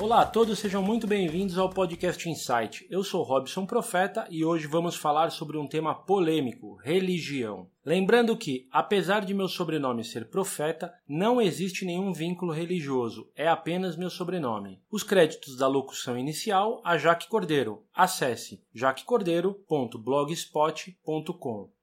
Olá a todos, sejam muito bem-vindos ao podcast Insight. Eu sou Robson Profeta e hoje vamos falar sobre um tema polêmico: religião. Lembrando que, apesar de meu sobrenome ser Profeta, não existe nenhum vínculo religioso, é apenas meu sobrenome. Os créditos da locução inicial a Jaque Cordeiro. Acesse jaquecordeiro.blogspot.com.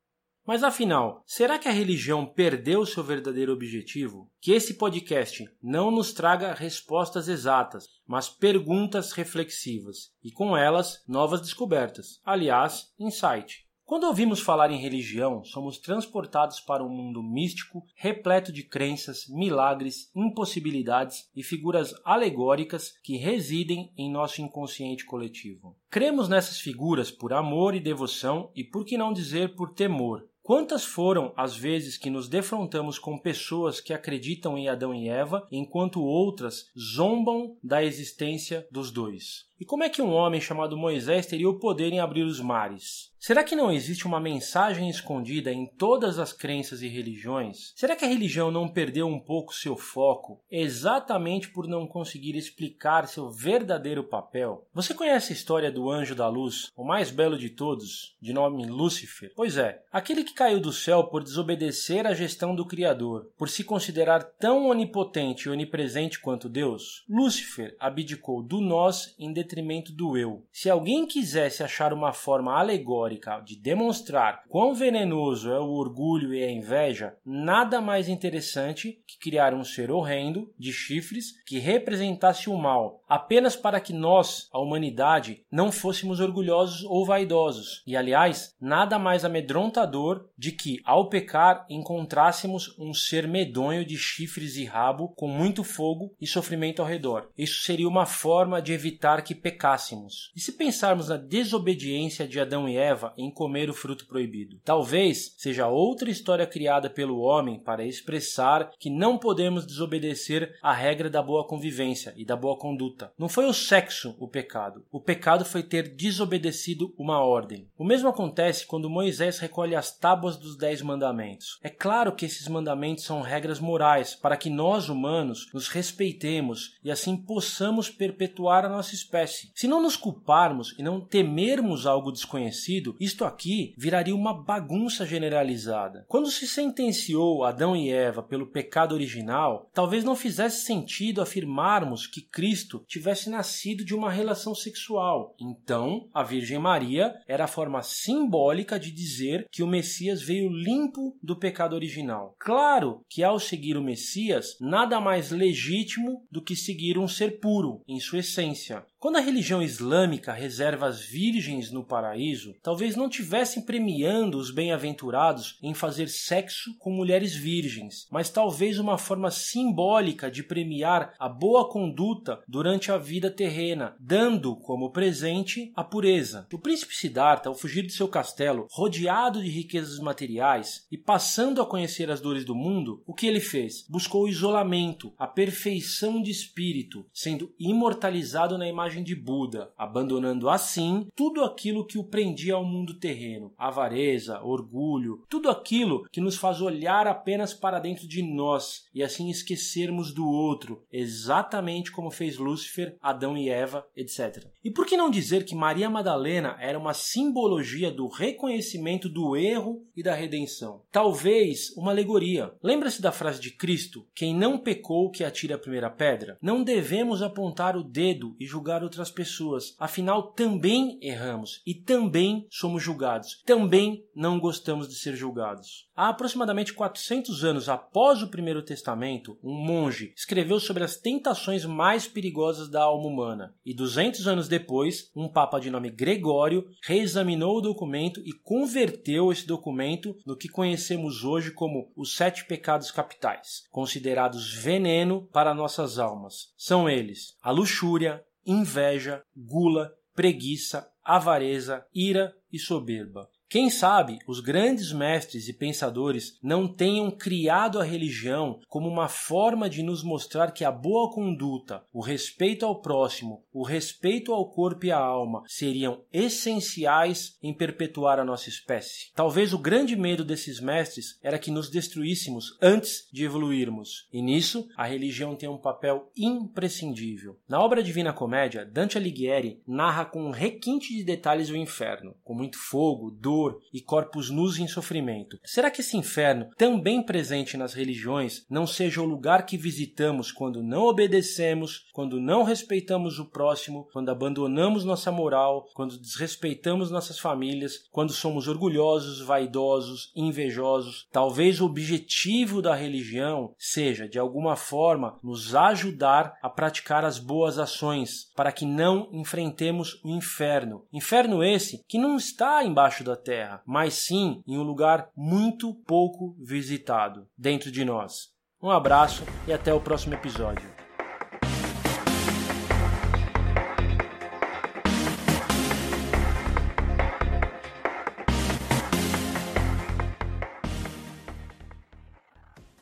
Mas afinal, será que a religião perdeu seu verdadeiro objetivo? Que esse podcast não nos traga respostas exatas, mas perguntas reflexivas e com elas novas descobertas. Aliás, insight. Quando ouvimos falar em religião, somos transportados para um mundo místico repleto de crenças, milagres, impossibilidades e figuras alegóricas que residem em nosso inconsciente coletivo. Cremos nessas figuras por amor e devoção e, por que não dizer, por temor. Quantas foram as vezes que nos defrontamos com pessoas que acreditam em Adão e Eva, enquanto outras zombam da existência dos dois? E como é que um homem chamado Moisés teria o poder em abrir os mares? Será que não existe uma mensagem escondida em todas as crenças e religiões? Será que a religião não perdeu um pouco seu foco exatamente por não conseguir explicar seu verdadeiro papel? Você conhece a história do anjo da luz, o mais belo de todos, de nome Lúcifer? Pois é, aquele que caiu do céu por desobedecer à gestão do Criador, por se considerar tão onipotente e onipresente quanto Deus, Lúcifer abdicou do nós em detrimento do eu. Se alguém quisesse achar uma forma alegórica de demonstrar quão venenoso é o orgulho e a inveja, nada mais interessante que criar um ser horrendo de chifres que representasse o mal, apenas para que nós, a humanidade, não fôssemos orgulhosos ou vaidosos. E aliás, nada mais amedrontador de que, ao pecar, encontrássemos um ser medonho de chifres e rabo com muito fogo e sofrimento ao redor. Isso seria uma forma de evitar que pecássemos. E se pensarmos na desobediência de Adão e Eva, em comer o fruto proibido. Talvez seja outra história criada pelo homem para expressar que não podemos desobedecer à regra da boa convivência e da boa conduta. Não foi o sexo o pecado. O pecado foi ter desobedecido uma ordem. O mesmo acontece quando Moisés recolhe as tábuas dos Dez Mandamentos. É claro que esses mandamentos são regras morais para que nós, humanos, nos respeitemos e assim possamos perpetuar a nossa espécie. Se não nos culparmos e não temermos algo desconhecido, isto aqui viraria uma bagunça generalizada. Quando se sentenciou Adão e Eva pelo pecado original, talvez não fizesse sentido afirmarmos que Cristo tivesse nascido de uma relação sexual. Então, a Virgem Maria era a forma simbólica de dizer que o Messias veio limpo do pecado original. Claro que ao seguir o Messias, nada mais legítimo do que seguir um ser puro em sua essência. Quando a religião islâmica reserva as virgens no paraíso, talvez não tivessem premiando os bem-aventurados em fazer sexo com mulheres virgens, mas talvez uma forma simbólica de premiar a boa conduta durante a vida terrena, dando como presente a pureza. O príncipe Siddhartha, ao fugir de seu castelo, rodeado de riquezas materiais e passando a conhecer as dores do mundo, o que ele fez? Buscou o isolamento, a perfeição de espírito, sendo imortalizado na imagem de Buda, abandonando assim tudo aquilo que o prendia ao mundo terreno, avareza, orgulho, tudo aquilo que nos faz olhar apenas para dentro de nós e assim esquecermos do outro, exatamente como fez Lúcifer, Adão e Eva, etc. E por que não dizer que Maria Madalena era uma simbologia do reconhecimento do erro e da redenção? Talvez uma alegoria. Lembra-se da frase de Cristo: Quem não pecou, que atire a primeira pedra? Não devemos apontar o dedo e julgar outras pessoas. Afinal, também erramos e também somos julgados. Também não gostamos de ser julgados. Há aproximadamente 400 anos após o Primeiro Testamento, um monge escreveu sobre as tentações mais perigosas da alma humana. E 200 anos depois, um papa de nome Gregório reexaminou o documento e converteu esse documento no que conhecemos hoje como os sete pecados capitais, considerados veneno para nossas almas. São eles a luxúria, inveja, gula, preguiça, avareza, ira e soberba. Quem sabe os grandes mestres e pensadores não tenham criado a religião como uma forma de nos mostrar que a boa conduta, o respeito ao próximo, o respeito ao corpo e à alma seriam essenciais em perpetuar a nossa espécie. Talvez o grande medo desses mestres era que nos destruíssemos antes de evoluirmos, e nisso a religião tem um papel imprescindível. Na obra Divina Comédia, Dante Alighieri narra com um requinte de detalhes o inferno, com muito fogo, dor, dor e corpos nus em sofrimento. Será que esse inferno, também presente nas religiões, não seja o lugar que visitamos quando não obedecemos, quando não respeitamos o próximo, quando abandonamos nossa moral, quando desrespeitamos nossas famílias, quando somos orgulhosos, vaidosos, invejosos? Talvez o objetivo da religião seja, de alguma forma, nos ajudar a praticar as boas ações, para que não enfrentemos o inferno. Inferno esse que não está embaixo da terra, mas sim em um lugar muito pouco visitado dentro de nós. Um abraço e até o próximo episódio.